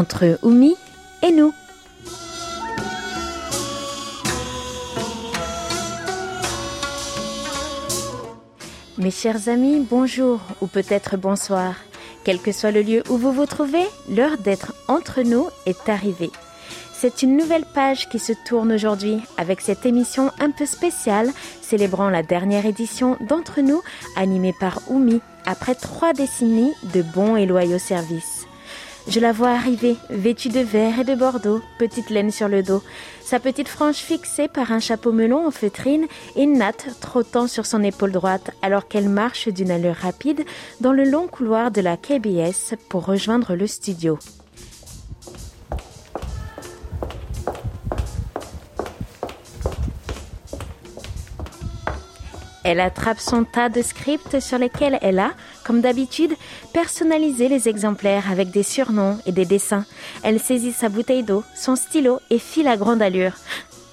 entre Oumi et nous. Mes chers amis, bonjour ou peut-être bonsoir. Quel que soit le lieu où vous vous trouvez, l'heure d'être entre nous est arrivée. C'est une nouvelle page qui se tourne aujourd'hui avec cette émission un peu spéciale célébrant la dernière édition d'Entre nous animée par Oumi après trois décennies de bons et loyaux services. Je la vois arriver, vêtue de vert et de bordeaux, petite laine sur le dos, sa petite frange fixée par un chapeau melon en feutrine et Nat trottant sur son épaule droite alors qu'elle marche d'une allure rapide dans le long couloir de la KBS pour rejoindre le studio. Elle attrape son tas de scripts sur lesquels elle a, comme d'habitude, personnalisé les exemplaires avec des surnoms et des dessins. Elle saisit sa bouteille d'eau, son stylo et file à grande allure.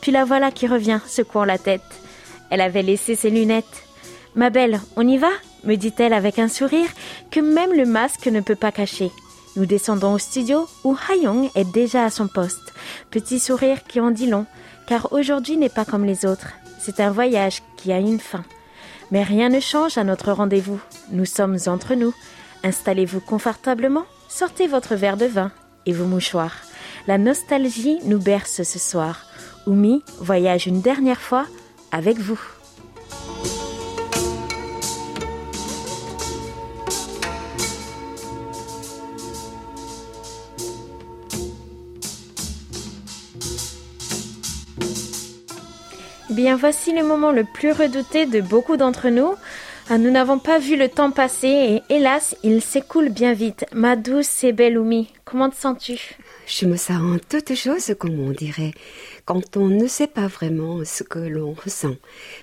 Puis la voilà qui revient, secouant la tête. Elle avait laissé ses lunettes. Ma belle, on y va? me dit-elle avec un sourire que même le masque ne peut pas cacher. Nous descendons au studio où Hayong est déjà à son poste. Petit sourire qui en dit long, car aujourd'hui n'est pas comme les autres. C'est un voyage qui a une fin. Mais rien ne change à notre rendez-vous. Nous sommes entre nous. Installez-vous confortablement, sortez votre verre de vin et vos mouchoirs. La nostalgie nous berce ce soir. Oumi voyage une dernière fois avec vous. Bien, voici le moment le plus redouté de beaucoup d'entre nous. Ah, nous n'avons pas vu le temps passer et hélas, il s'écoule bien vite. Ma douce et belle Oumi, comment te sens-tu? Je me sens en toute chose, comme on dirait, quand on ne sait pas vraiment ce que l'on ressent.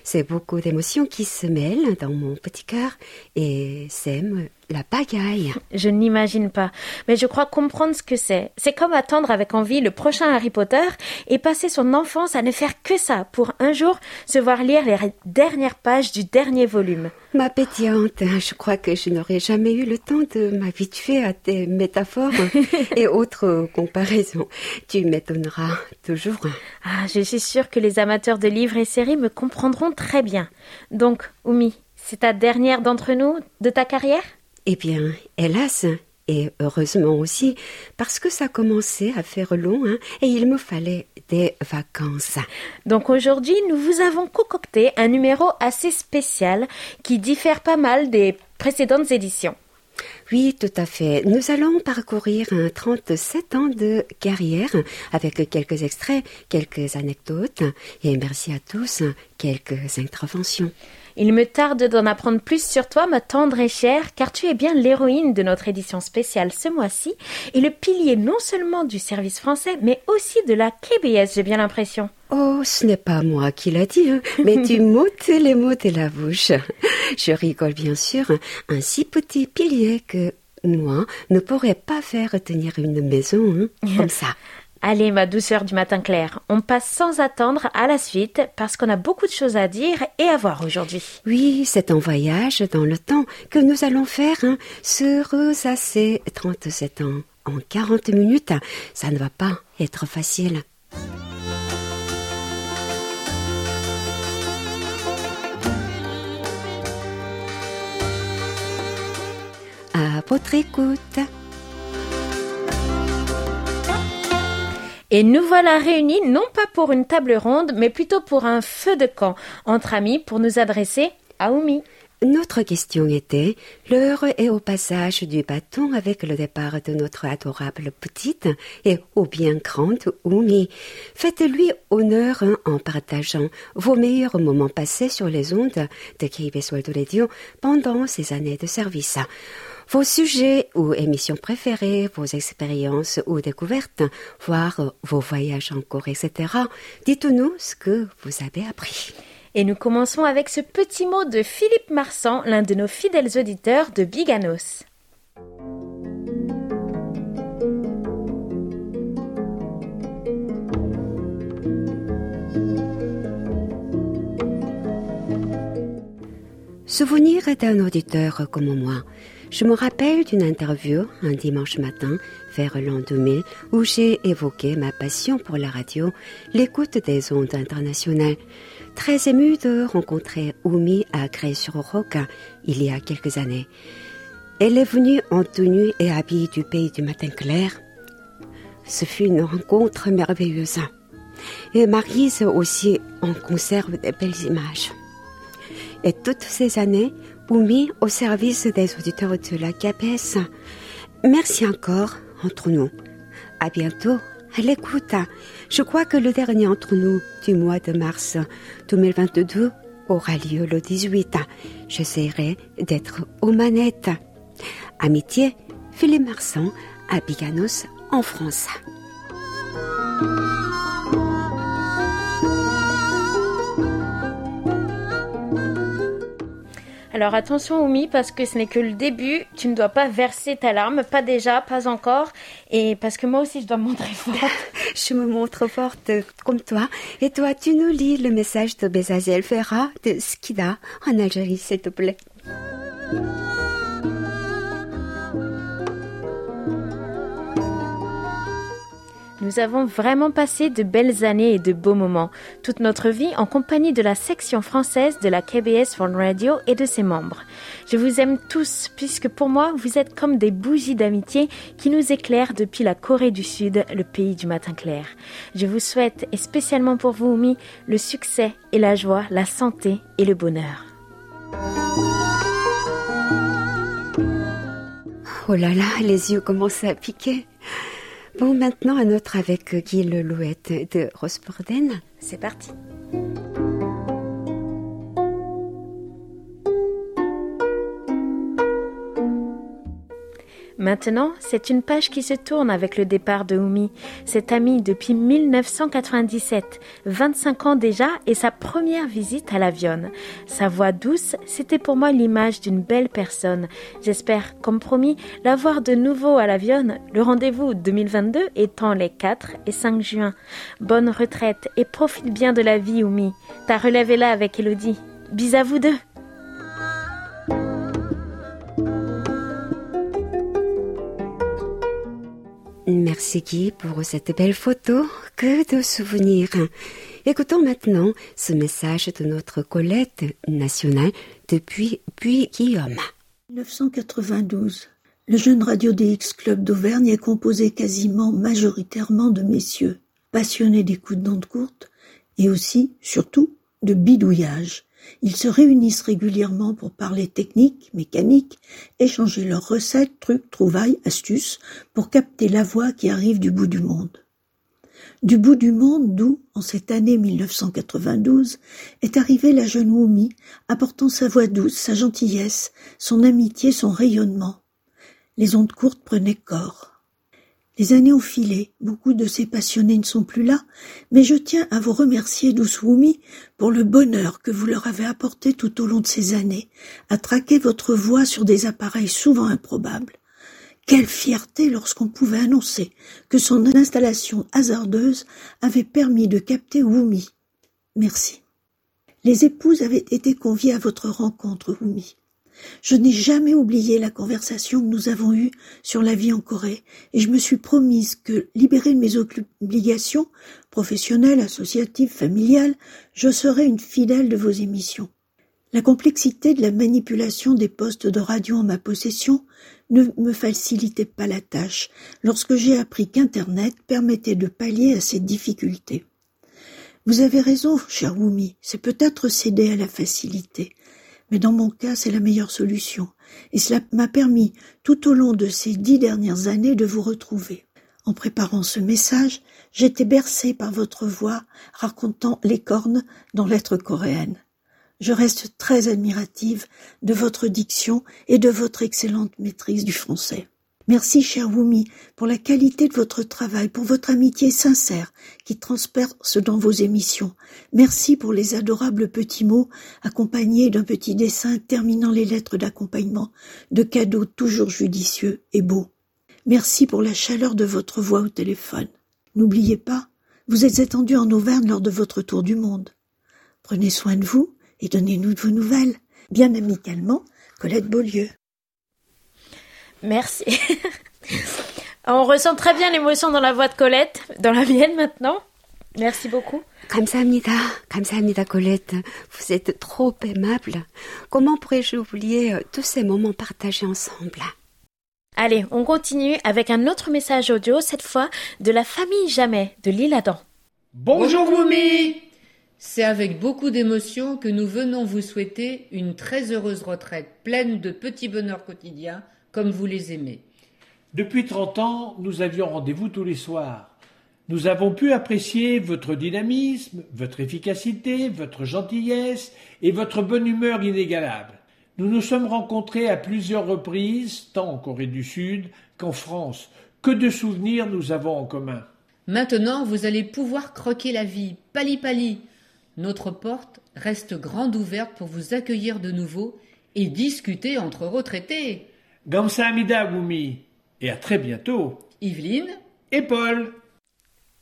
C'est beaucoup d'émotions qui se mêlent dans mon petit cœur et sèment la pagaille. Je n'imagine pas, mais je crois comprendre ce que c'est. C'est comme attendre avec envie le prochain Harry Potter et passer son enfance à ne faire que ça pour un jour se voir lire les dernières pages du dernier volume. Ma pétillante, je crois que je n'aurais jamais eu le temps de m'habituer à tes métaphores et autres comparaisons. Tu m'étonneras toujours. Ah, je suis sûre que les amateurs de livres et séries me comprendront très bien. Donc, Oumi, c'est ta dernière d'entre nous de ta carrière? Eh bien, hélas, et heureusement aussi, parce que ça commençait à faire long hein, et il me fallait des vacances. Donc aujourd'hui, nous vous avons concocté un numéro assez spécial qui diffère pas mal des précédentes éditions. Oui, tout à fait. Nous allons parcourir un 37 ans de carrière avec quelques extraits, quelques anecdotes et merci à tous, quelques interventions. Il me tarde d'en apprendre plus sur toi, ma tendre et chère, car tu es bien l'héroïne de notre édition spéciale ce mois-ci et le pilier non seulement du service français, mais aussi de la KBS, j'ai bien l'impression. Oh, ce n'est pas moi qui l'a dit, hein, mais tu m'ôtes les mots de la bouche. Je rigole bien sûr, un si petit pilier que moi ne pourrais pas faire tenir une maison hein, comme ça. Allez, ma douceur du matin clair, on passe sans attendre à la suite parce qu'on a beaucoup de choses à dire et à voir aujourd'hui. Oui, c'est un voyage dans le temps que nous allons faire sur assez 37 ans. En 40 minutes, ça ne va pas être facile. À votre écoute. Et nous voilà réunis non pas pour une table ronde, mais plutôt pour un feu de camp entre amis pour nous adresser à Oumi. Notre question était l'heure est au passage du bâton avec le départ de notre adorable petite et au bien grande Oumi. Faites-lui honneur en partageant vos meilleurs moments passés sur les ondes de KBS World pendant ces années de service vos sujets ou émissions préférées, vos expériences ou découvertes, voire vos voyages en cours, etc. Dites-nous ce que vous avez appris. Et nous commençons avec ce petit mot de Philippe Marsan, l'un de nos fidèles auditeurs de Biganos. Souvenir d'un auditeur comme moi Je me rappelle d'une interview un dimanche matin vers l'an 2000 où j'ai évoqué ma passion pour la radio, l'écoute des ondes internationales. Très émue de rencontrer Oumi à Grès-sur-Roc il y a quelques années. Elle est venue en tenue et habillée du pays du matin clair. Ce fut une rencontre merveilleuse. Et Marise aussi en conserve des belles images. Et toutes ces années, Oumi au service des auditeurs de la KBS. Merci encore entre nous. À bientôt. À l'écoute. Je crois que le dernier entre nous du mois de mars 2022 aura lieu le 18. J'essaierai d'être aux manettes. Amitié, Philippe Marsan à Biganos en France. Alors attention Oumi parce que ce n'est que le début, tu ne dois pas verser ta larme, pas déjà, pas encore, et parce que moi aussi je dois me montrer forte. je me montre forte comme toi, et toi tu nous lis le message de Bezaziel Ferra de Skida en Algérie s'il te plaît. Nous avons vraiment passé de belles années et de beaux moments, toute notre vie en compagnie de la section française de la KBS World Radio et de ses membres. Je vous aime tous, puisque pour moi, vous êtes comme des bougies d'amitié qui nous éclairent depuis la Corée du Sud, le pays du matin clair. Je vous souhaite, et spécialement pour vous, Oumi, le succès et la joie, la santé et le bonheur. Oh là là, les yeux commencent à piquer. Bon, maintenant un autre avec Guy Lelouette de Rosporden. C'est parti. Maintenant, c'est une page qui se tourne avec le départ de Oumi, cette amie depuis 1997, 25 ans déjà et sa première visite à l'Avion. Sa voix douce, c'était pour moi l'image d'une belle personne. J'espère, comme promis, la voir de nouveau à l'Avion, le rendez-vous 2022 étant les 4 et 5 juin. Bonne retraite et profite bien de la vie, Oumi. Ta relève est là avec Elodie. Bis à vous deux. Merci Guy pour cette belle photo. Que de souvenirs. Écoutons maintenant ce message de notre Colette nationale depuis puis Guillaume. 1992. Le jeune Radio DX Club d'Auvergne est composé quasiment majoritairement de messieurs, passionnés d'écoute d'ondes courtes et aussi, surtout, de bidouillage. Ils se réunissent régulièrement pour parler technique, mécanique, échanger leurs recettes, trucs, trouvailles, astuces pour capter la voix qui arrive du bout du monde. Du bout du monde d'où, en cette année 1992, est arrivée la jeune Oumi, apportant sa voix douce, sa gentillesse, son amitié, son rayonnement. Les ondes courtes prenaient corps. Les années ont filé, beaucoup de ces passionnés ne sont plus là, mais je tiens à vous remercier, douce pour le bonheur que vous leur avez apporté tout au long de ces années, à traquer votre voix sur des appareils souvent improbables. Quelle fierté lorsqu'on pouvait annoncer que son installation hasardeuse avait permis de capter Wumi. Merci. Les épouses avaient été conviées à votre rencontre, Wumi. Je n'ai jamais oublié la conversation que nous avons eue sur la vie en Corée, et je me suis promise que, libérée de mes obligations professionnelles, associatives, familiales, je serai une fidèle de vos émissions. La complexité de la manipulation des postes de radio en ma possession ne me facilitait pas la tâche lorsque j'ai appris qu'Internet permettait de pallier à ces difficultés. Vous avez raison, cher Wumi, c'est peut-être céder à la facilité, mais dans mon cas, c'est la meilleure solution, et cela m'a permis, tout au long de ces dix dernières années, de vous retrouver. En préparant ce message, j'étais bercée par votre voix racontant les cornes dans l'être coréenne. Je reste très admirative de votre diction et de votre excellente maîtrise du français. Merci, cher Wumi, pour la qualité de votre travail, pour votre amitié sincère qui transperce dans vos émissions. Merci pour les adorables petits mots accompagnés d'un petit dessin terminant les lettres d'accompagnement, de cadeaux toujours judicieux et beaux. Merci pour la chaleur de votre voix au téléphone. N'oubliez pas, vous êtes étendu en Auvergne lors de votre tour du monde. Prenez soin de vous et donnez-nous de vos nouvelles. Bien amicalement, Colette Beaulieu. Merci. On ressent très bien l'émotion dans la voix de Colette, dans la mienne maintenant. Merci beaucoup. 감사합니다. 감사합니다, Colette. Vous êtes trop aimable. Comment pourrais-je oublier euh, tous ces moments partagés ensemble Allez, on continue avec un autre message audio, cette fois de la famille Jamais de l'île Adam. Bonjour Wumi C'est avec beaucoup d'émotion que nous venons vous souhaiter une très heureuse retraite pleine de petits bonheurs quotidiens comme vous les aimez. Depuis 30 ans, nous avions rendez-vous tous les soirs. Nous avons pu apprécier votre dynamisme, votre efficacité, votre gentillesse et votre bonne humeur inégalable. Nous nous sommes rencontrés à plusieurs reprises, tant en Corée du Sud qu'en France. Que de souvenirs nous avons en commun. Maintenant, vous allez pouvoir croquer la vie, pali pali. Notre porte reste grande ouverte pour vous accueillir de nouveau et discuter entre retraités. Gamsahamnida, Wumi et à très bientôt. Yveline et Paul.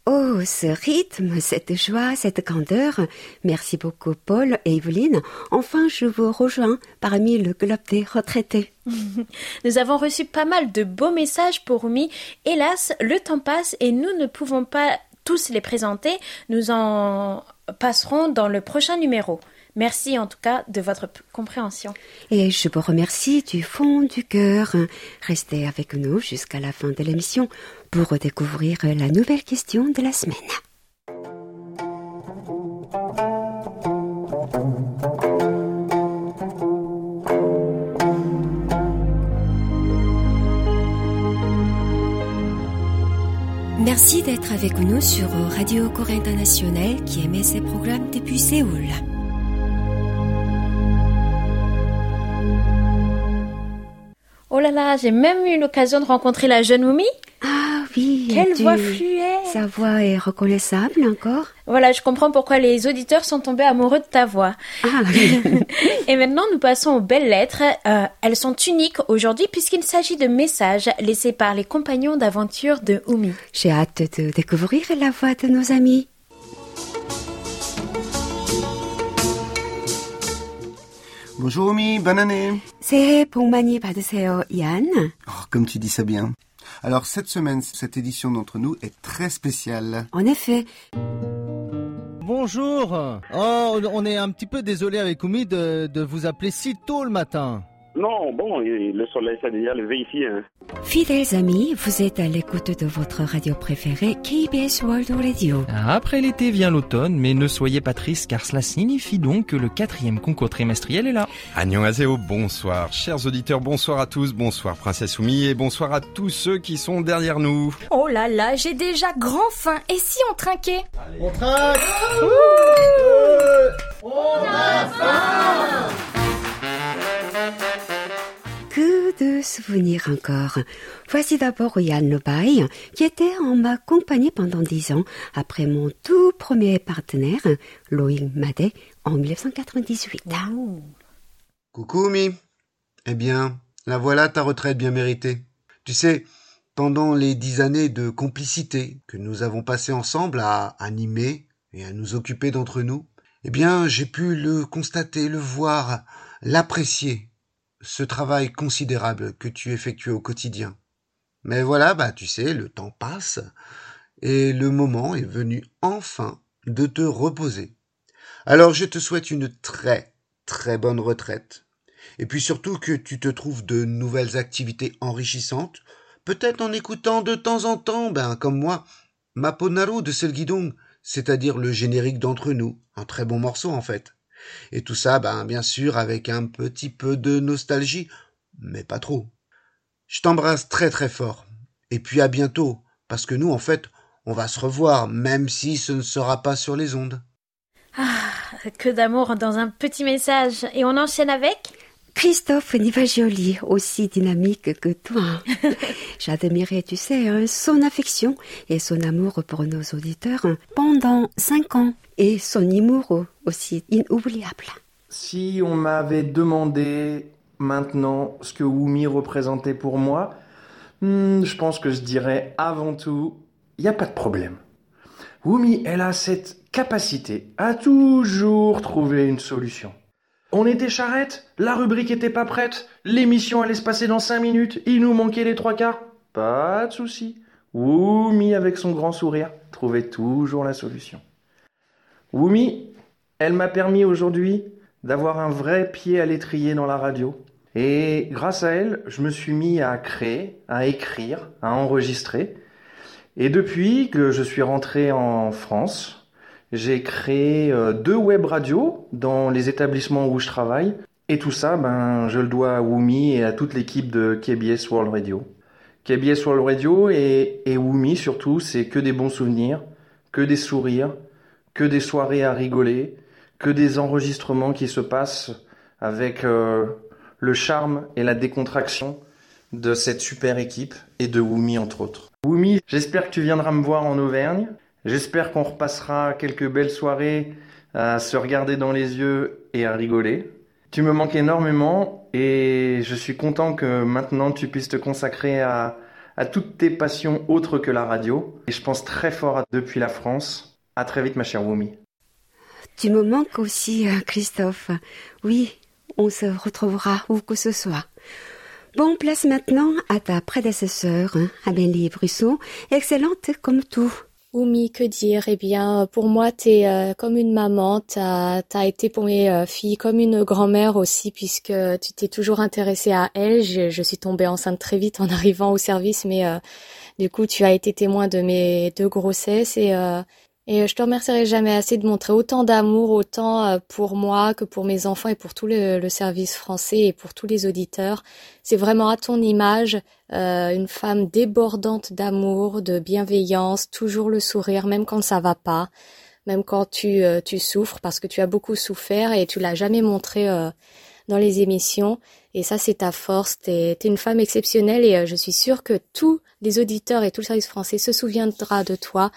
Oh, ce rythme, cette joie, cette candeur. Merci beaucoup, Paul et Evelyne. Enfin, je vous rejoins parmi le club des retraités. Nous avons reçu pas mal de beaux messages pour Oumi. Hélas, le temps passe et nous ne pouvons pas tous les présenter. Nous en passerons dans le prochain numéro. Merci en tout cas de votre compréhension. Et je vous remercie du fond du cœur. Restez avec nous jusqu'à la fin de l'émission pour découvrir la nouvelle question de la semaine. Merci d'être avec nous sur Radio Corée Internationale qui émet ses programmes depuis Séoul. Là j'ai même eu l'occasion de rencontrer la jeune Moumi. Ah oui. Quelle voix fluette. Sa voix est reconnaissable encore. Voilà, je comprends pourquoi les auditeurs sont tombés amoureux de ta voix. Ah Et maintenant, nous passons aux belles lettres. Euh, elles sont uniques aujourd'hui puisqu'il s'agit de messages laissés par les compagnons d'aventure de Oumi. J'ai hâte de découvrir la voix de nos amis. Bonjour, bonne année. C'est pour Magnier Padeseo, Yann. Oh, comme tu dis ça bien. Alors, cette semaine, cette édition d'entre nous est très spéciale. En effet. Bonjour. Oh, on est un petit peu désolé avec Oumi de, de vous appeler si tôt le matin. Non, bon, le soleil s'est déjà levé ici. Hein. fidèles amis, vous êtes à l'écoute de votre radio préférée, KBS World Radio. Après l'été vient l'automne, mais ne soyez pas tristes car cela signifie donc que le quatrième concours trimestriel est là. Annyeonghaseyo, bonsoir. Chers auditeurs, bonsoir à tous, bonsoir Princesse Oumi et bonsoir à tous ceux qui sont derrière nous. Oh là là, j'ai déjà grand faim. Et si on trinquait? On trinque Que de souvenirs encore. Voici d'abord Yann Lebaille, qui était en ma compagnie pendant dix ans après mon tout premier partenaire, Loïc Madet, en 1998. Coucou Omi. Eh bien, la voilà ta retraite bien méritée. Tu sais, pendant les dix années de complicité que nous avons passées ensemble à animer et à nous occuper d'entre nous, eh bien, j'ai pu le constater, le voir, l'apprécier, ce travail considérable que tu effectues au quotidien. Mais voilà, bah, tu sais, le temps passe et le moment est venu enfin de te reposer. Alors je te souhaite une très, très bonne retraite. Et puis surtout que tu te trouves de nouvelles activités enrichissantes, peut-être en écoutant de temps en temps, ben, comme moi, Maponaru de Selgidong, c'est-à-dire le générique d'entre nous, un très bon morceau en fait. Et tout ça, ben, bien sûr, avec un petit peu de nostalgie, mais pas trop. Je t'embrasse très très fort. Et puis à bientôt, parce que nous, en fait, on va se revoir, même si ce ne sera pas sur les ondes. Ah, que d'amour dans un petit message. Et on enchaîne avec Christophe Nivagioli, aussi dynamique que toi. J'admirais, tu sais, hein, son affection et son amour pour nos auditeurs pendant cinq ans et son humour aussi inoubliable. Si on m'avait demandé maintenant ce que Wumi représentait pour moi, hmm, je pense que je dirais avant tout, il n'y a pas de problème. Wumi, elle a cette capacité à toujours trouver une solution. On était charrette, la rubrique était pas prête, l'émission allait se passer dans cinq minutes, il nous manquait les trois quarts. Pas de souci. Wumi, avec son grand sourire, trouvait toujours la solution. Wumi, elle m'a permis aujourd'hui d'avoir un vrai pied à l'étrier dans la radio. Et grâce à elle, je me suis mis à créer, à écrire, à enregistrer. Et depuis que je suis rentré en France, j'ai créé euh, deux web radios dans les établissements où je travaille. Et tout ça, ben, je le dois à Wumi et à toute l'équipe de KBS World Radio. KBS World Radio et, et Wumi surtout, c'est que des bons souvenirs, que des sourires, que des soirées à rigoler, que des enregistrements qui se passent avec euh, le charme et la décontraction de cette super équipe et de Wumi entre autres. Wumi, j'espère que tu viendras me voir en Auvergne. J'espère qu'on repassera quelques belles soirées à se regarder dans les yeux et à rigoler. Tu me manques énormément et je suis content que maintenant tu puisses te consacrer à, à toutes tes passions autres que la radio. Et je pense très fort à depuis la France. À très vite ma chère Wumi. Tu me manques aussi, euh, Christophe. Oui, on se retrouvera où que ce soit. Bon, place maintenant à ta prédécesseur, hein, Amélie Brusseau, excellente comme tout. Oumi, que dire? Eh bien, pour moi, t'es euh, comme une maman. T'as as été pour mes euh, filles comme une grand-mère aussi, puisque tu t'es toujours intéressée à elles. Je, je, suis tombée enceinte très vite en arrivant au service, mais euh, du coup, tu as été témoin de mes deux grossesses et et euh, je te remercierai jamais assez de montrer autant d'amour, autant euh, pour moi que pour mes enfants et pour tout le, service français et pour tous les auditeurs. C'est vraiment à ton image, euh, une femme débordante d'amour, de bienveillance, toujours le sourire, même quand ça va pas, même quand tu, tu souffres, parce que tu as beaucoup souffert et tu l'as jamais montré dans les émissions. Et ça, c'est ta force. T'es es une femme exceptionnelle et je suis sûre que tous les auditeurs et tout le service français se souviendra de toi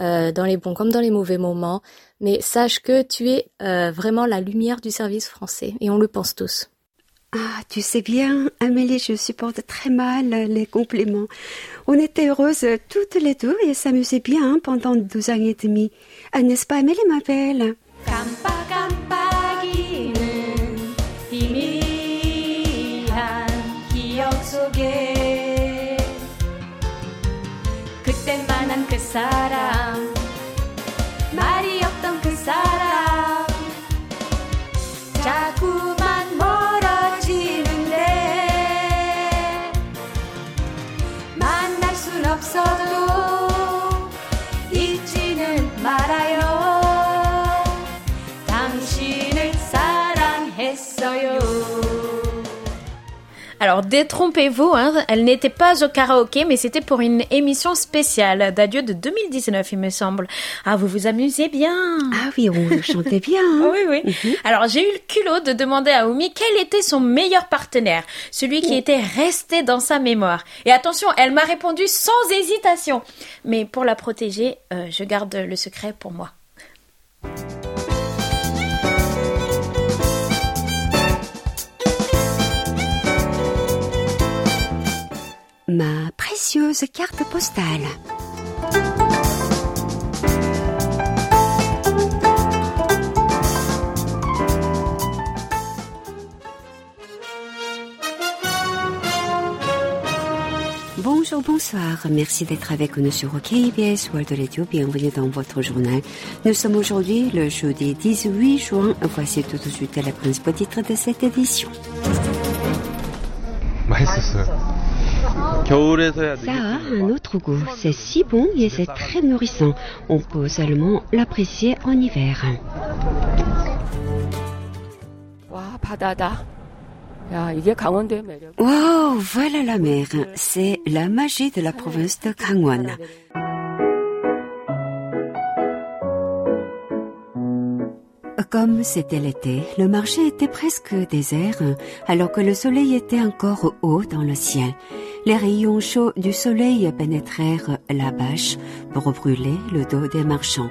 euh, dans les bons comme dans les mauvais moments. Mais sache que tu es euh, vraiment la lumière du service français et on le pense tous. Ah, tu sais bien, Amélie, je supporte très mal les compliments. On était heureuses toutes les deux et s'amusait bien pendant deux ans et demi. Ah, n'est-ce pas, Amélie, ma belle 사 Alors détrompez-vous, hein, elle n'était pas au karaoké, mais c'était pour une émission spéciale d'adieu de 2019, il me semble. Ah, vous vous amusez bien Ah oui, on chantait bien. Hein. oui, oui. Mhm. Alors j'ai eu le culot de demander à Oumi quel était son meilleur partenaire, celui qui était resté dans sa mémoire. Et attention, elle m'a répondu sans hésitation. Mais pour la protéger, euh, je garde le secret pour moi. Ma précieuse carte postale. Bonjour, bonsoir. Merci d'être avec nous sur KBS World Radio. Bienvenue dans votre journal. Nous sommes aujourd'hui le jeudi 18 juin. Voici tout de suite la principale titre de cette édition. Ça a un autre goût. C'est si bon et c'est très nourrissant. On peut seulement l'apprécier en hiver. Wow, voilà la mer. C'est la magie de la province de Gangwon. Comme c'était l'été, le marché était presque désert, alors que le soleil était encore haut dans le ciel. Les rayons chauds du soleil pénétrèrent la bâche pour brûler le dos des marchands.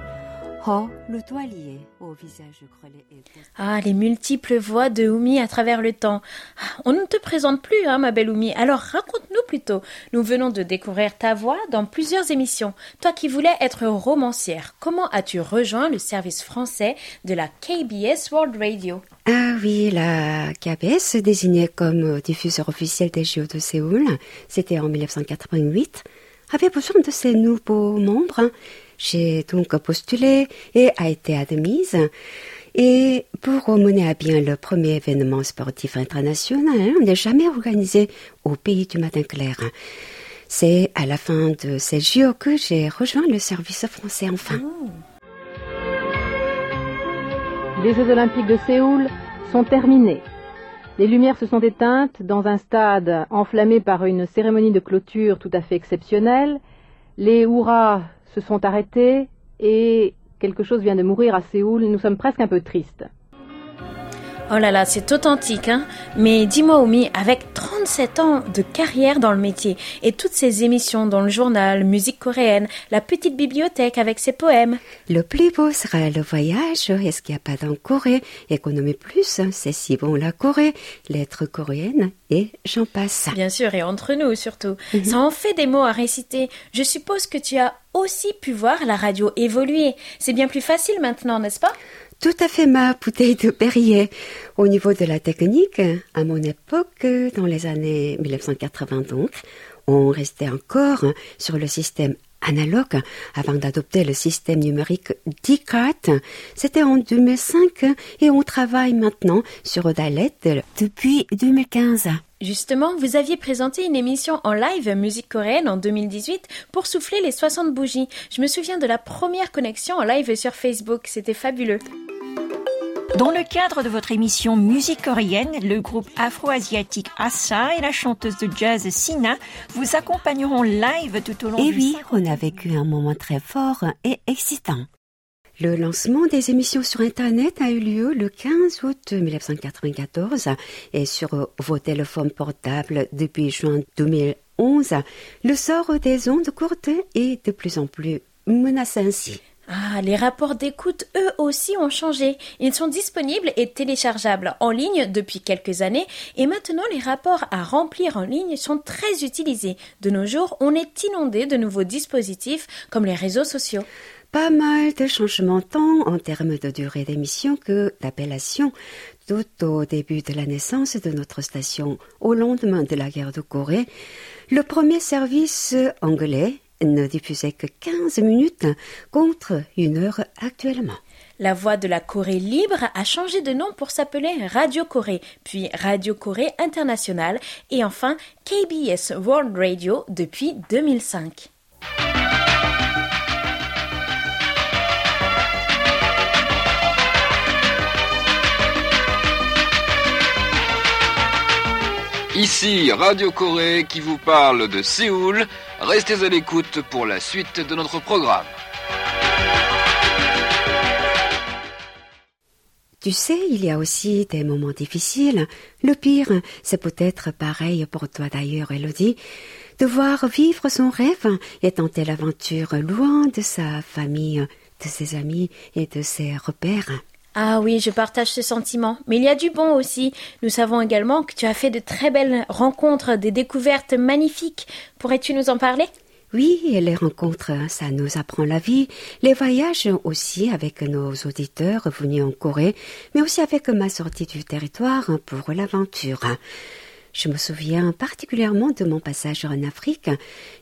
Oh, le toit lié au visage crelé et... Ah, les multiples voix de Oumi à travers le temps. Ah, on ne te présente plus, hein, ma belle Oumi. Alors raconte-nous plus tôt. Nous venons de découvrir ta voix dans plusieurs émissions. Toi qui voulais être romancière, comment as-tu rejoint le service français de la KBS World Radio? Ah oui, la KBS, désignée comme diffuseur officiel des JO de Séoul, c'était en 1988, avait besoin de ces nouveaux membres. J'ai donc postulé et a été admise. Et pour mener à bien le premier événement sportif international, on n'est jamais organisé au pays du matin clair. C'est à la fin de ces JO que j'ai rejoint le service français enfin. Les Jeux olympiques de Séoul sont terminés. Les lumières se sont éteintes dans un stade enflammé par une cérémonie de clôture tout à fait exceptionnelle. Les hurrahs se sont arrêtés et quelque chose vient de mourir à Séoul. Nous sommes presque un peu tristes. Oh là là, c'est authentique, hein Mais dis-moi, Omi, avec 37 ans de carrière dans le métier et toutes ces émissions dans le journal, musique coréenne, la petite bibliothèque avec ses poèmes. Le plus beau sera le voyage. Est-ce qu'il n'y a pas d'en Corée? Économie plus, hein, c'est si bon la Corée, lettres coréennes et j'en passe. Bien sûr, et entre nous surtout. Ça en fait des mots à réciter. Je suppose que tu as aussi pu voir la radio évoluer. C'est bien plus facile maintenant, n'est-ce pas? Tout à fait ma bouteille de Perrier. Au niveau de la technique, à mon époque, dans les années 1980 donc, on restait encore sur le système analogue avant d'adopter le système numérique DICAT. C'était en 2005 et on travaille maintenant sur Dalet depuis 2015. Justement, vous aviez présenté une émission en live musique coréenne en 2018 pour souffler les 60 bougies. Je me souviens de la première connexion en live sur Facebook, c'était fabuleux. Dans le cadre de votre émission Musique coréenne, le groupe afro-asiatique Assa et la chanteuse de jazz Sina vous accompagneront live tout au long Et du oui, on a vécu un moment très fort et excitant. Le lancement des émissions sur Internet a eu lieu le 15 août 1994 et sur vos téléphones portables depuis juin 2011, le sort des ondes courtes est de plus en plus menacé ainsi. Ah, les rapports d'écoute, eux aussi, ont changé. Ils sont disponibles et téléchargeables en ligne depuis quelques années et maintenant les rapports à remplir en ligne sont très utilisés. De nos jours, on est inondé de nouveaux dispositifs comme les réseaux sociaux. Pas mal de changements tant en termes de durée d'émission que d'appellation. Tout au début de la naissance de notre station, au lendemain de la guerre de Corée, le premier service anglais ne diffusait que 15 minutes contre une heure actuellement. La voix de la Corée libre a changé de nom pour s'appeler Radio Corée, puis Radio Corée International et enfin KBS World Radio depuis 2005. Ici Radio Corée qui vous parle de Séoul. Restez à l'écoute pour la suite de notre programme. Tu sais, il y a aussi des moments difficiles. Le pire, c'est peut-être pareil pour toi d'ailleurs, Elodie, devoir vivre son rêve et tenter l'aventure loin de sa famille, de ses amis et de ses repères. Ah oui, je partage ce sentiment. Mais il y a du bon aussi. Nous savons également que tu as fait de très belles rencontres, des découvertes magnifiques. Pourrais-tu nous en parler? Oui, les rencontres, ça nous apprend la vie. Les voyages aussi avec nos auditeurs venus en Corée, mais aussi avec ma sortie du territoire pour l'aventure. Je me souviens particulièrement de mon passage en Afrique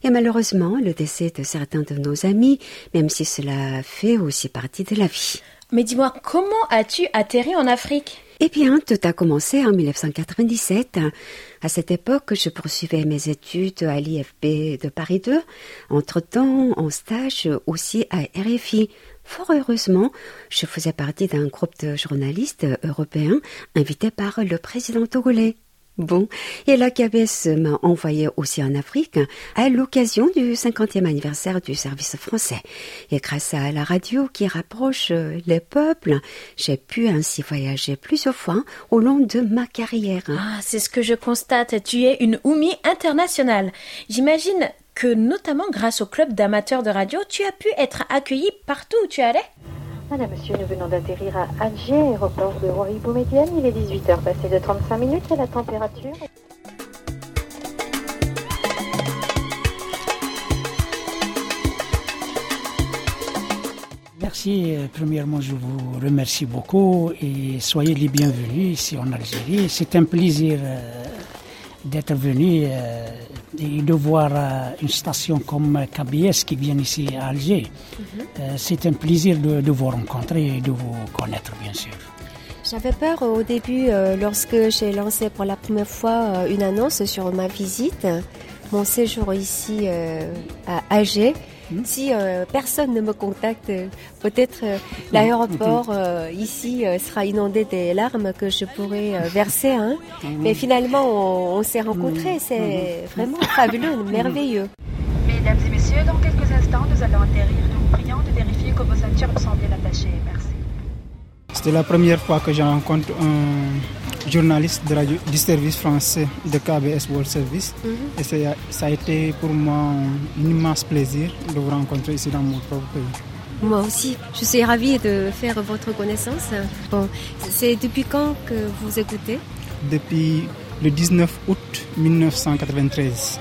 et malheureusement le décès de certains de nos amis, même si cela fait aussi partie de la vie. Mais dis-moi, comment as-tu atterri en Afrique? Eh bien, tout a commencé en 1997. À cette époque, je poursuivais mes études à l'IFP de Paris 2, entre-temps en stage aussi à RFI. Fort heureusement, je faisais partie d'un groupe de journalistes européens invités par le président togolais. Bon, et la KBS m'a envoyé aussi en Afrique à l'occasion du 50e anniversaire du service français. Et grâce à la radio qui rapproche les peuples, j'ai pu ainsi voyager plusieurs fois au long de ma carrière. Ah, c'est ce que je constate. Tu es une Oumi internationale. J'imagine que notamment grâce au club d'amateurs de radio, tu as pu être accueilli partout où tu allais? Madame, monsieur, nous venons d'atterrir à Alger, aéroport de Roy-Boumedienne. Il est 18h passé de 35 minutes et la température... Merci. Euh, premièrement, je vous remercie beaucoup et soyez les bienvenus ici en Algérie. C'est un plaisir euh, d'être venu euh, et de voir euh, une station comme KBS qui vient ici à Alger. Euh, C'est un plaisir de, de vous rencontrer et de vous connaître, bien sûr. J'avais peur au début, lorsque j'ai lancé pour la première fois une annonce sur ma visite, mon séjour ici à Alger. Si euh, personne ne me contacte, peut-être euh, l'aéroport euh, ici euh, sera inondé des larmes que je pourrais euh, verser. hein. Mais finalement, on, on s'est rencontrés. C'est vraiment fabuleux, merveilleux. Mesdames et messieurs, dans quelques instants, nous allons atterrir. Nous vous prions de vérifier que vos ceintures sont bien attachées. Merci. C'était la première fois que je rencontre un journaliste de radio, du service français de KBS World Service. Et c'est- ça a été pour moi un immense plaisir de vous rencontrer ici dans mon propre pays. Moi aussi, je suis ravie de faire votre connaissance. Bon, c'est depuis quand que vous écoutez? Depuis le 19 août 1993.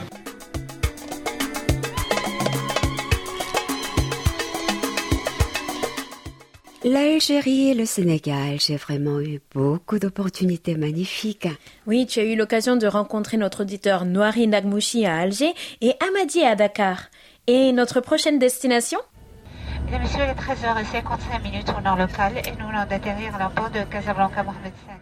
L'Algérie et le Sénégal, j'ai vraiment eu beaucoup d'opportunités magnifiques. Oui, tu as eu l'occasion de rencontrer notre auditeur Noiri Nagmouchi à Alger et Amadi à Dakar. Et notre prochaine destination? Mesdames et messieurs, il est 13h55 minutes en heure locale et nous venons d'atterrir à l'aéroport de Casablanca Mohamed V.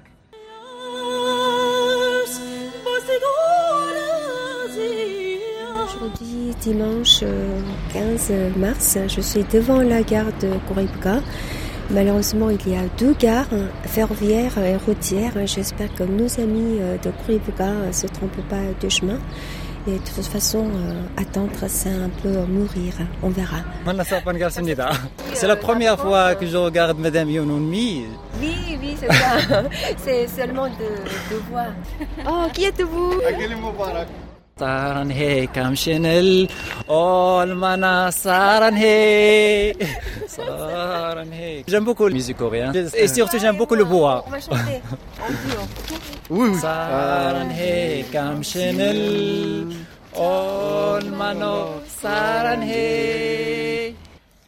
Aujourd'hui, dimanche euh, 15 mars, je suis devant la gare de Kouribga. Malheureusement, il y a deux gares hein, ferroviaires et routières. J'espère que nos amis euh, de Kouribga ne se trompent pas de chemin. Et de toute façon, euh, attendre, c'est un peu mourir. On verra. C'est la première fois que je regarde Madame Yonoumi. Oui, oui, c'est ça. c'est seulement de, de voir. Oh, qui êtes-vous? Saran he kam Chanel. Oh, mana saran he. Saran he. J'aime beaucoup la musique coréenne. Et surtout, j'aime beaucoup le bois. On va chanter en duo. Oui, oui. Saran he kam Chanel. Oh, mano saran he.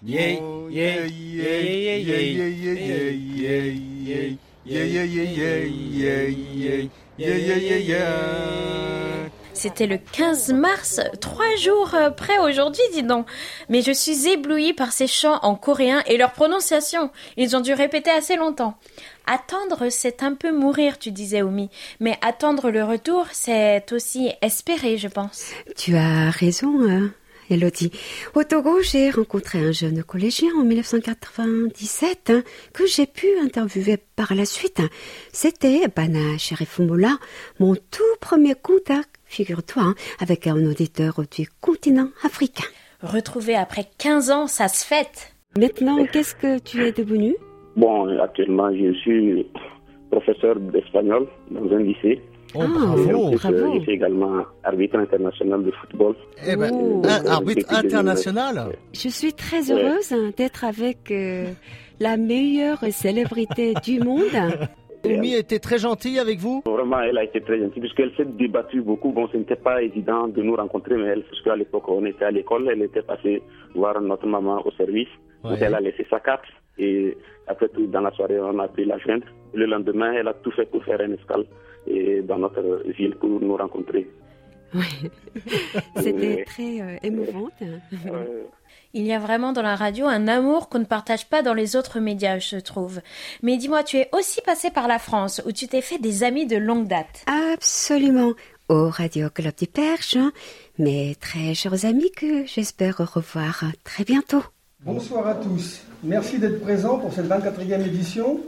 Yeah, yeah, yeah, yeah, yeah, yeah, yeah, yeah, yeah, yeah, yeah, yeah, yeah, yeah, yeah, yeah, yeah, yeah. C'était le 15 mars, trois jours euh, près aujourd'hui, dis donc. Mais je suis éblouie par ces chants en coréen et leur prononciation. Ils ont dû répéter assez longtemps. Attendre, c'est un peu mourir, tu disais, Oumi. Mais attendre le retour, c'est aussi espérer, je pense. Tu as raison, hein, Elodie. Au Togo, j'ai rencontré un jeune collégien en 1997 hein, que j'ai pu interviewer par la suite. C'était Bana Sherifumola, mon tout premier contact, figure-toi, hein, avec un auditeur du continent africain. Retrouver après 15 ans, ça se fête. Maintenant, qu'est-ce que tu es devenu? Bon, actuellement, je suis professeur d'espagnol dans un lycée. Oh, Et bravo, plus, bravo. euh, Je suis également arbitre international de football. Eh ben, Oh. un arbitre international? Je suis très heureuse d'être avec euh, la meilleure célébrité du monde. Oumi était très gentille avec vous Vraiment, elle a été très gentille puisqu'elle s'est débattue beaucoup. Bon, ce n'était pas évident de nous rencontrer, mais elle, parce qu'à l'époque, on était à l'école, elle était passée voir notre maman au service. Donc, elle a laissé sa carte et après tout, dans la soirée, on a pu la joindre. Le lendemain, elle a tout fait pour faire un escale et dans notre ville pour nous rencontrer. C'était très euh, émouvante. Il y a vraiment dans la radio un amour qu'on ne partage pas dans les autres médias, je trouve. Mais dis-moi, tu es aussi passé par la France, où tu t'es fait des amis de longue date. Absolument. Au Radio Club du Perche, hein, mes très chers amis que j'espère revoir très bientôt. Bonsoir à tous. Merci d'être présents pour cette 24e édition.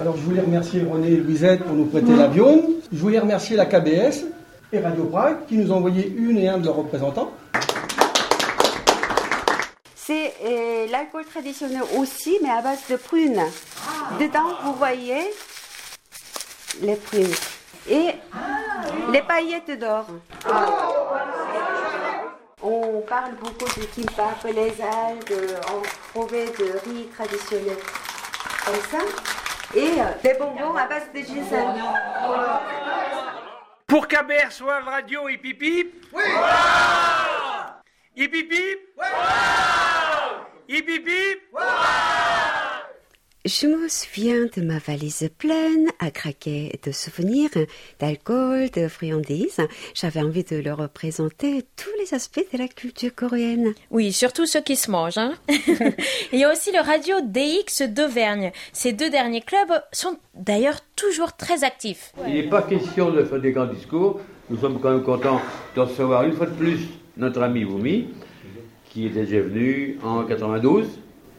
Alors je voulais remercier René et Louisette pour nous prêter l'avion. Je voulais remercier la KBS et Radio Prague qui nous ont envoyé une et un de leurs représentants. C'est euh, l'alcool traditionnel aussi, mais à base de prunes. Dedans, vous voyez les prunes. Et les paillettes d'or. On parle beaucoup de kimbap, les algues, enrobées de riz traditionnel. Comme ça. Et euh, des bonbons à base de ginseng. Pour qu'Aber soit radio et pipi Oui. Hip hip hip. Hip hip hip. Je me souviens de ma valise pleine à craquer de souvenirs, d'alcool, de friandises. J'avais envie de leur présenter tous les aspects de la culture coréenne. Oui, surtout ceux qui se mangent. Hein. Il y a aussi le radio DX d'Auvergne. Ces deux derniers clubs sont d'ailleurs toujours très actifs. Il n'est pas question de faire des grands discours. Nous sommes quand même contents de recevoir une fois de plus notre ami Wumi, qui était déjà venu en 92.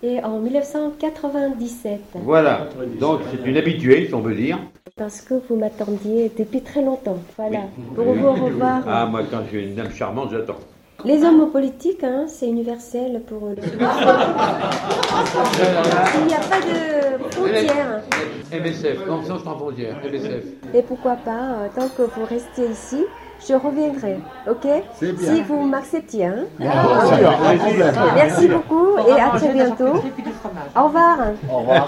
Et en 1997. Voilà, donc c'est une habituée, si on veut dire. Parce que vous m'attendiez depuis très longtemps. Voilà. Pour vous revoir. Ah, moi, quand j'ai une dame charmante, j'attends. Les hommes politiques, hein, c'est universel pour eux. Il n'y a pas de frontières. MSF, Conscience sans frontières, MSF. Et pourquoi pas, euh, tant que vous restez ici, je reviendrai, ok bien. Si vous m'acceptiez. Hein. Merci beaucoup et à très bientôt. Au revoir. Au revoir.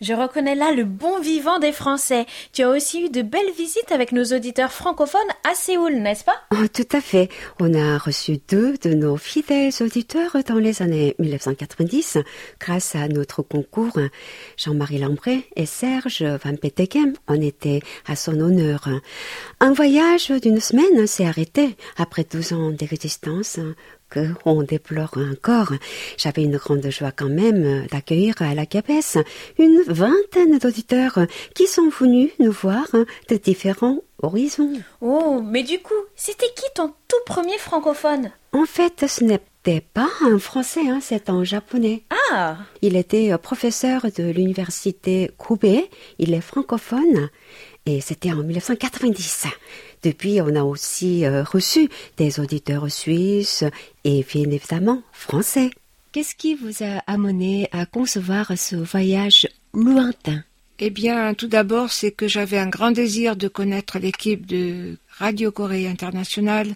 Je reconnais là le bon vivant des Français. Tu as aussi eu de belles visites avec nos auditeurs francophones à Séoul, n'est-ce pas? Oh, tout à fait. On a reçu deux de nos fidèles auditeurs dans les années 1990 grâce à notre concours. Jean-Marie Lambré et Serge Van Petegem en étaient à son honneur. Un voyage d'une semaine s'est arrêté après 12 ans d'existence que on déplore encore. J'avais une grande joie quand même d'accueillir à la cabesse une vingtaine d'auditeurs qui sont venus nous voir de différents horizons. Oh, mais du coup, c'était qui ton tout premier francophone? En fait, ce n'était pas un français, hein, c'est un japonais. Ah Il était euh, professeur de l'université Kobe, il est francophone, et c'était en 1990. Depuis, on a aussi euh, reçu des auditeurs suisses et bien évidemment français. Qu'est-ce qui vous a amené à concevoir ce voyage lointain? Eh bien, tout d'abord, c'est que j'avais un grand désir de connaître l'équipe de Radio Corée International,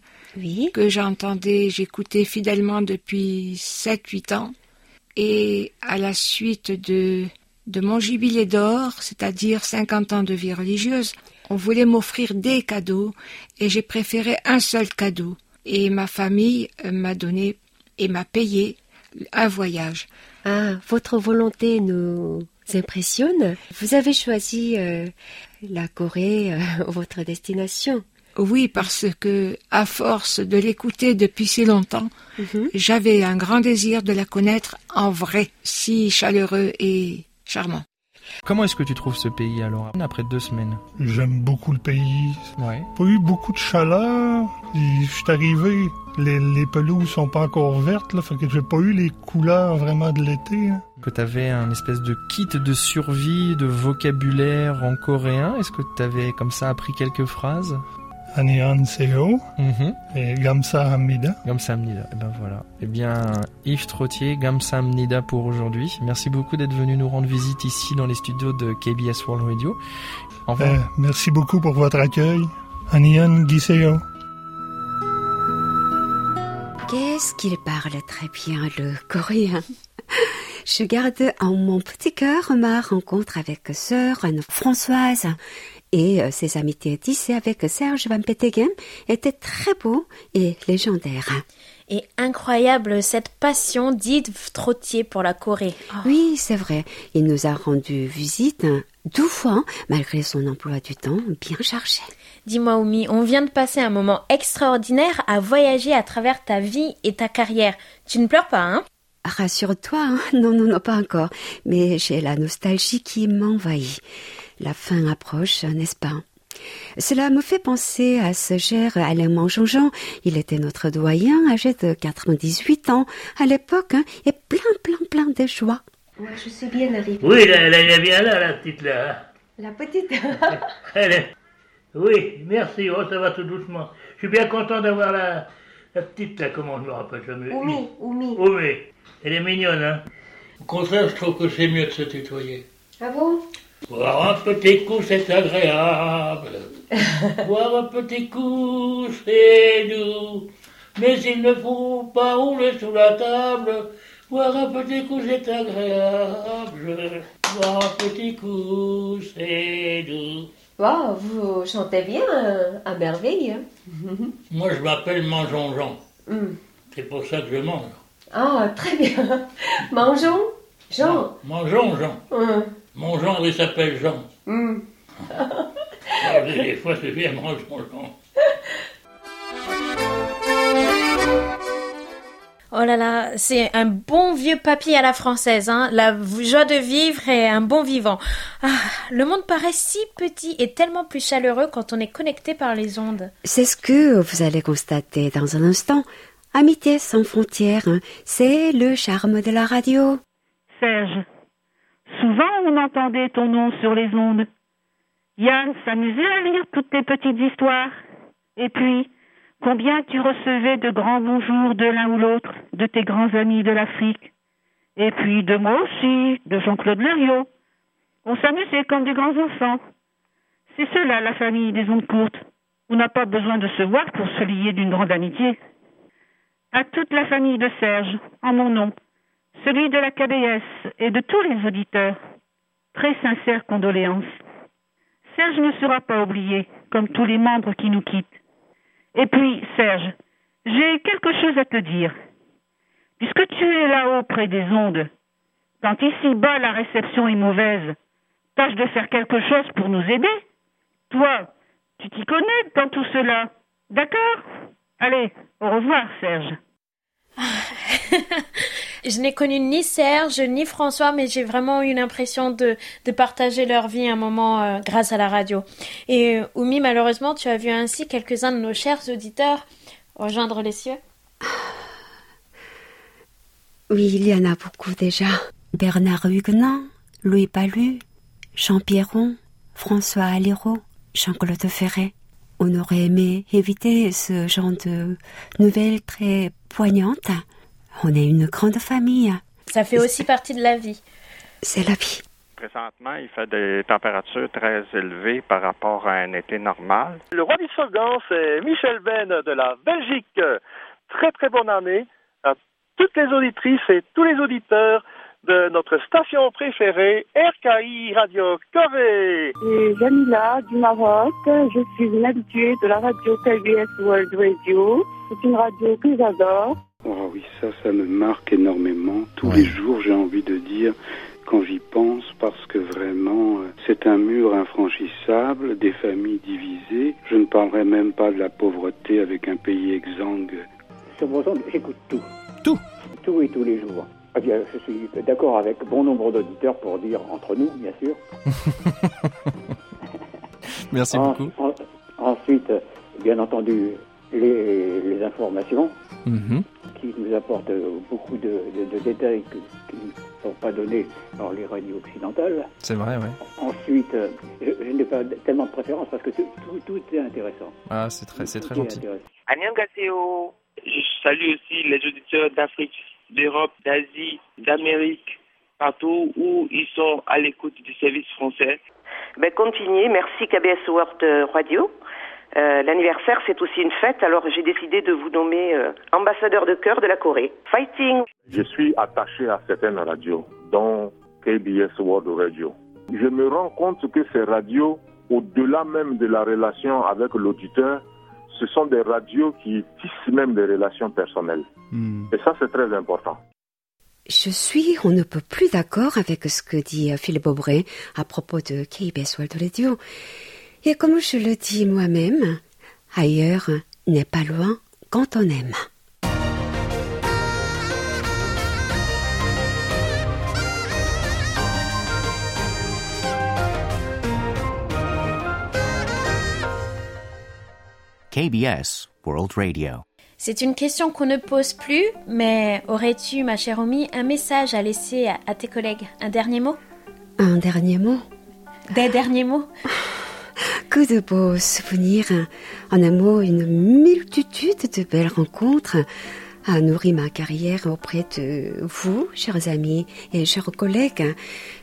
que j'entendais, j'écoutais fidèlement depuis 7-8 ans. Et à la suite de, de mon jubilé d'or, c'est-à-dire 50 ans de vie religieuse, on voulait m'offrir des cadeaux et j'ai préféré un seul cadeau. Et ma famille euh, m'a donné et m'a payé un voyage. Ah, votre volonté nous impressionne. Vous avez choisi euh, la Corée, euh, votre destination. Oui, parce que, à force de l'écouter depuis si longtemps, j'avais un grand désir de la connaître en vrai, si chaleureux et charmant. Comment est-ce que tu trouves ce pays alors, après deux semaines? J'aime beaucoup le pays. Ouais. Pas eu beaucoup de chaleur. Je suis arrivé, les, les pelouses sont pas encore vertes, là, fait que j'ai pas eu les couleurs vraiment de l'été. hein. Que t'avais un espèce de kit de survie, de vocabulaire en coréen. Est-ce que t'avais comme ça appris quelques phrases? Annyeonghaseyo Mhm. et Gamsahamnida. Gamsamnida. Eh ben voilà. Eh bien, Yves Trottier, Gamsamnida pour aujourd'hui. Merci beaucoup d'être venu nous rendre visite ici dans les studios de KBS World Radio. Au revoir. Euh, merci beaucoup pour votre accueil. Annyeonghaseyo. Qu'est-ce qu'il parle très bien le coréen Je garde en mon petit cœur ma rencontre avec sœur Anne-Françoise et euh, ses amitiés tissées avec Serge Van Petegem étaient très beaux et légendaires. Et incroyable cette passion d'Yves Trottier pour la Corée. Oh. Oui, c'est vrai. Il nous a rendu visite deux fois, malgré son emploi du temps bien chargé. Dis-moi, Oumi, on vient de passer un moment extraordinaire à voyager à travers ta vie et ta carrière. Tu ne pleures pas, hein? Rassure-toi, hein non, non, non, pas encore. Mais j'ai la nostalgie qui m'envahit. La fin approche, n'est-ce pas? Cela me fait penser à ce cher Alain Mangeongeon. Il était notre doyen, âgé de 98 ans à l'époque, hein, et plein, plein, plein de joie. Moi, je suis bien arrivée. Oui, là, là, elle est bien là, la petite là. La petite. Elle est- Oui, merci, oh, ça va tout doucement. Je suis bien content d'avoir la, la petite là, comment je me rappelle jamais. Oumi, Oumi. Oumi. Elle est mignonne, hein. Au contraire, je trouve que c'est mieux de se tutoyer. Ah bon? Boire un petit coup, c'est agréable. Boire un petit coup, c'est doux. Mais il ne faut pas rouler sous la table. Boire un petit coup, c'est agréable. Boire un petit coup, c'est doux. Wow, vous chantez bien euh, à merveille. Moi, je m'appelle Mangeon-Jean. Hmm. C'est pour ça que je mange. Ah, très bien. Mangeons Jean Mangeons, Jean. Hum. Mon Jean, il s'appelle Jean. Hum. Alors, des fois, c'est bien, Jean. Oh là là, c'est un bon vieux papy à la française, hein. La joie de vivre et un bon vivant. Ah, le monde paraît si petit et tellement plus chaleureux quand on est connecté par les ondes. C'est ce que vous allez constater dans un instant. Amitié sans frontières, hein. c'est le charme de la radio. Serge, souvent on entendait ton nom sur les ondes. Yann s'amusait à lire toutes tes petites histoires. Et puis, combien tu recevais de grands bonjours de l'un ou l'autre, de tes grands amis de l'Afrique. Et puis de moi aussi, de Jean-Claude Leriot. On s'amusait comme des grands enfants. C'est cela la famille des ondes courtes. On n'a pas besoin de se voir pour se lier d'une grande amitié. À toute la famille de Serge, en mon nom, celui de la KBS et de tous les auditeurs, très sincères condoléances. Serge ne sera pas oublié, comme tous les membres qui nous quittent. Et puis, Serge, j'ai quelque chose à te dire. Puisque tu es là-haut près des ondes, quand ici-bas la réception est mauvaise, tâche de faire quelque chose pour nous aider. Toi, tu t'y connais dans tout cela. D'accord? Allez, au revoir, Serge. Je n'ai connu ni Serge ni François, mais j'ai vraiment eu l'impression de, de partager leur vie un moment euh, grâce à la radio. Et euh, Oumi, malheureusement, tu as vu ainsi quelques-uns de nos chers auditeurs rejoindre les cieux. Oui, il y en a beaucoup déjà. Bernard Huguenin, Louis Palu, Jean Pierron, François Aliro, Jean-Claude Ferret. On aurait aimé éviter ce genre de nouvelles très poignantes. On est une grande famille. Ça fait aussi partie de la vie. C'est la vie. Présentement, il fait des températures très élevées par rapport à un été normal. Le roi du slogan, c'est Michel Ben de la Belgique. Très très bonne année à toutes les auditrices et tous les auditeurs de notre station préférée, RKI Radio Corée. Et Jamila du Maroc. Je suis une habituée de la radio KBS World Radio. C'est une radio que j'adore. Oh oui, ça, ça me marque énormément. Tous les jours, j'ai envie de dire quand j'y pense, parce que vraiment, euh, c'est un mur infranchissable, des familles divisées. Je ne parlerai même pas de la pauvreté avec un pays exsangue. Sur vos ondes, j'écoute tout. Tout Tout et tous les jours. Eh bien, je suis d'accord avec bon nombre d'auditeurs pour dire entre nous, bien sûr. Merci En- beaucoup. en- ensuite, bien entendu, les, les informations Mhm. qui nous apportent beaucoup de, de- de détails que- qui ne sont pas donnés par les radios occidentales. C'est vrai, ouais. Ensuite, je, je n'ai pas tellement de préférence parce que tout, tout- tout est intéressant. Ah, c'est très, c'est très gentil. salue aussi les auditeurs d'Afrique, d'Europe, d'Asie, d'Amérique, partout où ils sont à l'écoute du service français. Ben, continuez. Merci KBS World euh, Radio. Euh, L'anniversaire, c'est aussi une fête, alors j'ai décidé de vous nommer euh, ambassadeur de cœur de la Corée. Fighting Je suis attaché à certaines radios, dont KBS World Radio. Je me rends compte que ces radios, au-delà même de la relation avec l'auditeur, ce sont des radios qui tissent même des relations personnelles. Et ça, c'est très important. Je suis, on ne peut plus d'accord avec ce que dit euh, Philippe Aubray à propos de KBS World Radio. Et comme je le dis moi-même, ailleurs n'est pas loin quand on aime. KBS World Radio. C'est une question qu'on ne pose plus, mais aurais-tu, ma chère Omi, un message à laisser à, à tes collègues? Un dernier mot? Un dernier mot? Des derniers mots? Que de beaux souvenirs. En un mot, une multitude de belles rencontres a nourri ma carrière auprès de vous, chers amis et chers collègues.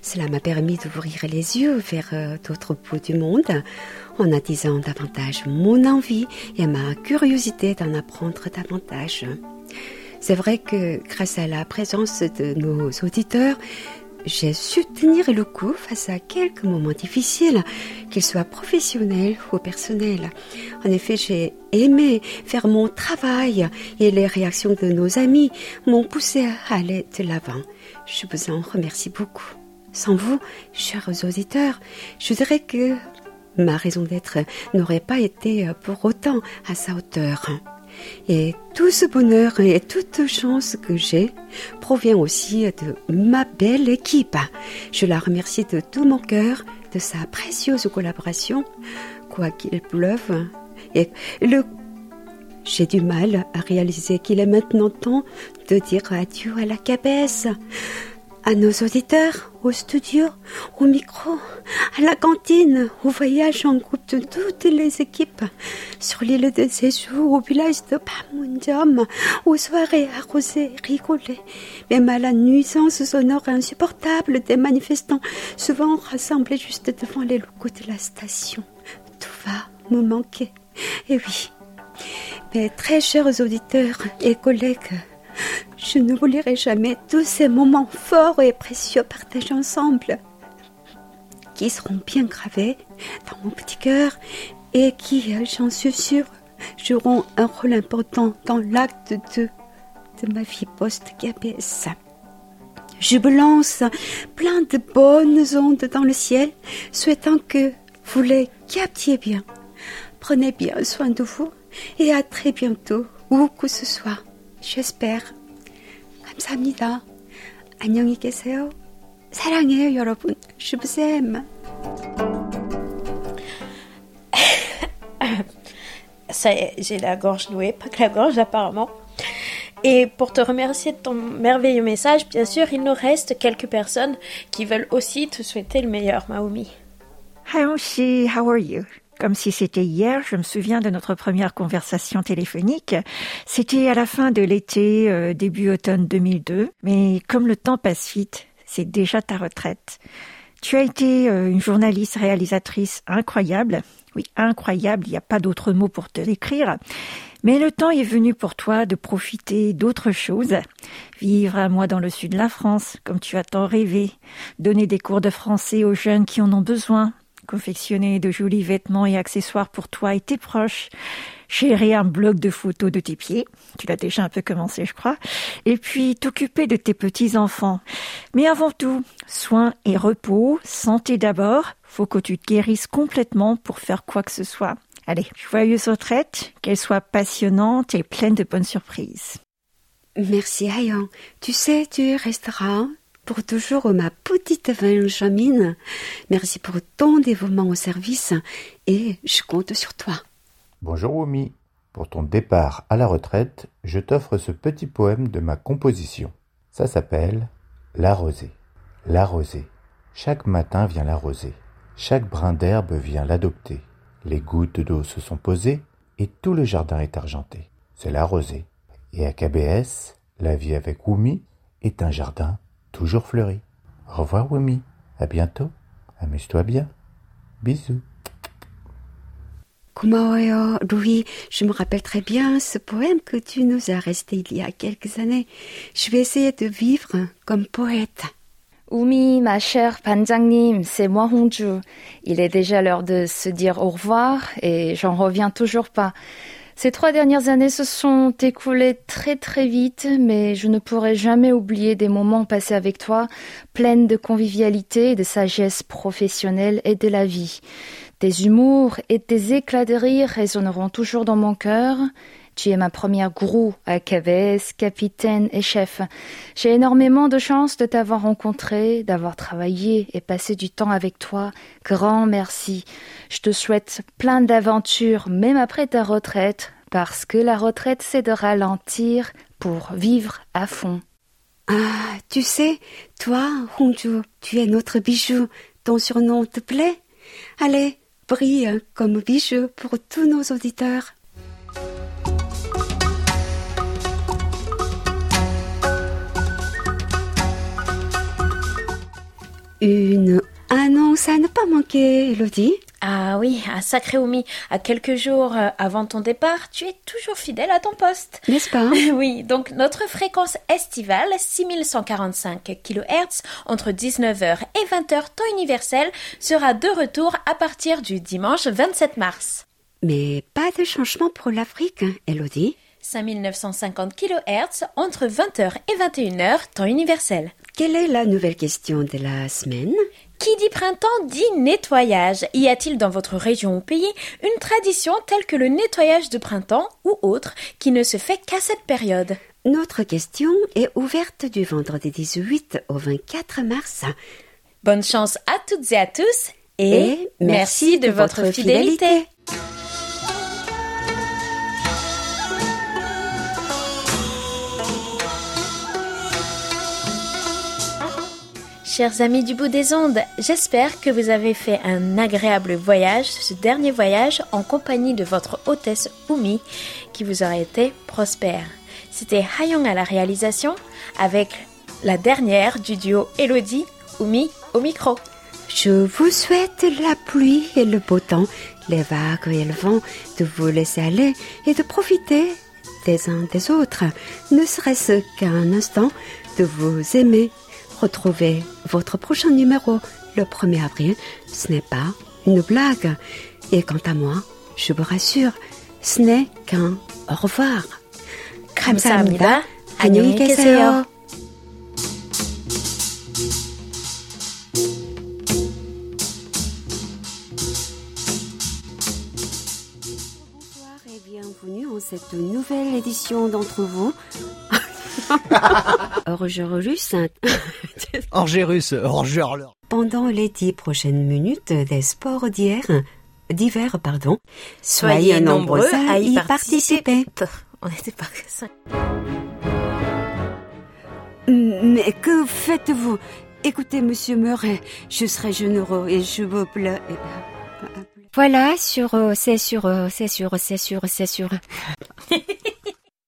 Cela m'a permis d'ouvrir les yeux vers euh, d'autres bouts du monde en attisant davantage mon envie et ma curiosité d'en apprendre davantage. C'est vrai que grâce à la présence de nos auditeurs, j'ai su tenir le coup face à quelques moments difficiles, qu'ils soient professionnels ou personnels. En effet, j'ai aimé faire mon travail et les réactions de nos amis m'ont poussé à aller de l'avant. Je vous en remercie beaucoup. Sans vous, chers auditeurs, je dirais que ma raison d'être n'aurait pas été pour autant à sa hauteur. Et tout ce bonheur et toute chance que j'ai provient aussi de ma belle équipe. Je la remercie de tout mon cœur de sa précieuse collaboration, quoi qu'il pleuve. Et j'ai du mal à réaliser qu'il est maintenant temps de dire adieu à la cabesse à nos auditeurs, au studio, au micro, à la cantine, au voyage en groupe de toutes les équipes, sur l'île de séjour, au village de Pamunjom, aux soirées arrosées, rigolées, même à la nuisance sonore insupportable des manifestants, souvent rassemblés juste devant les locaux de la station. Tout va me manquer. Et oui, mes très chers auditeurs et collègues, je ne n'oublierai jamais tous ces moments forts et précieux partagés ensemble, qui seront bien gravés dans mon petit cœur et qui, j'en suis sûre, joueront un rôle important dans l'acte 2 de ma vie post-KBS. Je me lance plein de bonnes ondes dans le ciel, souhaitant que vous les captiez bien. Prenez bien soin de vous et à très bientôt, où que ce soit J'espère. 감사합니다. 안녕히 계세요. 사랑해요, 여러분. 슈브쌤. Ça y est, j'ai la gorge nouée, pas que la gorge apparemment. Et pour te remercier de ton merveilleux message, bien sûr, il nous reste quelques personnes qui veulent aussi te souhaiter le meilleur, Maomi. Hi, how are you? Comme si c'était hier. Je me souviens de notre première conversation téléphonique. C'était à la fin de l'été, euh, début automne 2002. Mais comme le temps passe vite, c'est déjà ta retraite. Tu as été euh, une journaliste réalisatrice incroyable. Oui, incroyable, il n'y a pas d'autre mot pour te décrire. Mais le temps est venu pour toi de profiter d'autres choses. Vivre un mois dans le sud de la France, comme tu as tant rêvé. Donner des cours de français aux jeunes qui en ont besoin confectionner de jolis vêtements et accessoires pour toi et tes proches, gérer un blog de photos de tes pieds, tu l'as déjà un peu commencé je crois, et puis t'occuper de tes petits-enfants. Mais avant tout, soins et repos, santé d'abord, faut que tu te guérisses complètement pour faire quoi que ce soit. Allez, joyeuse retraite, qu'elle soit passionnante et pleine de bonnes surprises. Merci Ayan. Tu sais, tu resteras pour toujours ma petite Benjamin. Merci pour ton dévouement au service et je compte sur toi. Bonjour Omi. Pour ton départ à la retraite, je t'offre ce petit poème de ma composition. Ça s'appelle La rosée. La rosée. Chaque matin vient la rosée. Chaque brin d'herbe vient l'adopter. Les gouttes d'eau se sont posées et tout le jardin est argenté. C'est la rosée. Et à KBS, la vie avec Oumi est un jardin toujours fleuri. Au revoir Wumi, à bientôt, amuse-toi bien, bisous. Kumaoyo, Louis, je me rappelle très bien ce poème que tu nous as resté il y a quelques années. Je vais essayer de vivre comme poète. Oumi, ma chère Panjangnim, c'est moi Hongju. Il est déjà l'heure de se dire au revoir et j'en reviens toujours pas. Ces trois dernières années se sont écoulées très très vite, mais je ne pourrai jamais oublier des moments passés avec toi, pleines de convivialité, de sagesse professionnelle et de la vie. Tes humours et tes éclats de rire résonneront toujours dans mon cœur. Tu es ma première gourou à KVS, capitaine et chef. J'ai énormément de chance de t'avoir rencontré, d'avoir travaillé et passé du temps avec toi. Grand merci. Je te souhaite plein d'aventures, même après ta retraite, parce que la retraite, c'est de ralentir pour vivre à fond. Ah, tu sais, toi, Hongju, tu es notre bijou. Ton surnom te plaît? Allez, brille comme bijou pour tous nos auditeurs. Une annonce à ne pas manquer, Elodie. Ah oui, un sacré Oumi. À quelques jours euh, avant ton départ, tu es toujours fidèle à ton poste. N'est-ce pas Oui, donc notre fréquence estivale, 6145 kHz, entre 19h et 20h temps universel, sera de retour à partir du dimanche 27 mars. Mais pas de changement pour l'Afrique, hein, Elodie. 5950 kHz entre 20h et 21h temps universel. Quelle est la nouvelle question de la semaine? Qui dit printemps dit nettoyage. Y a-t-il dans votre région ou pays une tradition telle que le nettoyage de printemps ou autre qui ne se fait qu'à cette période? Notre question est ouverte du vendredi 18 au 24 mars. Bonne chance à toutes et à tous et, merci, de, votre fidélité. Chers amis du bout des ondes, j'espère que vous avez fait un agréable voyage, ce dernier voyage en compagnie de votre hôtesse Oumi, qui vous aura été prospère. C'était Hayong à la réalisation, avec la dernière du duo Elodie Oumi au micro. Je vous souhaite la pluie et le beau temps, les vagues et le vent, de vous laisser aller et de profiter des uns des autres, ne serait-ce qu'un instant, de vous aimer. Retrouvez votre prochain numéro le 1er avril. Ce n'est pas une blague. Et quant à moi, je vous rassure, ce n'est qu'un au revoir. 감사합니다. 안녕히 계세요. Bonsoir et bienvenue en cette nouvelle édition d'entre vous. Orgerus. Orgérus, Orgerleur. Pendant les dix prochaines minutes des sports d'hier, d'hiver, pardon, Soyez nombreux à y participer. On n'était pas que ça. Mais que faites-vous? Écoutez, monsieur Murray, je serai généreux et je vous plaît. Voilà, sur, euh, c'est sur, euh, c'est sur, c'est sur, c'est sur.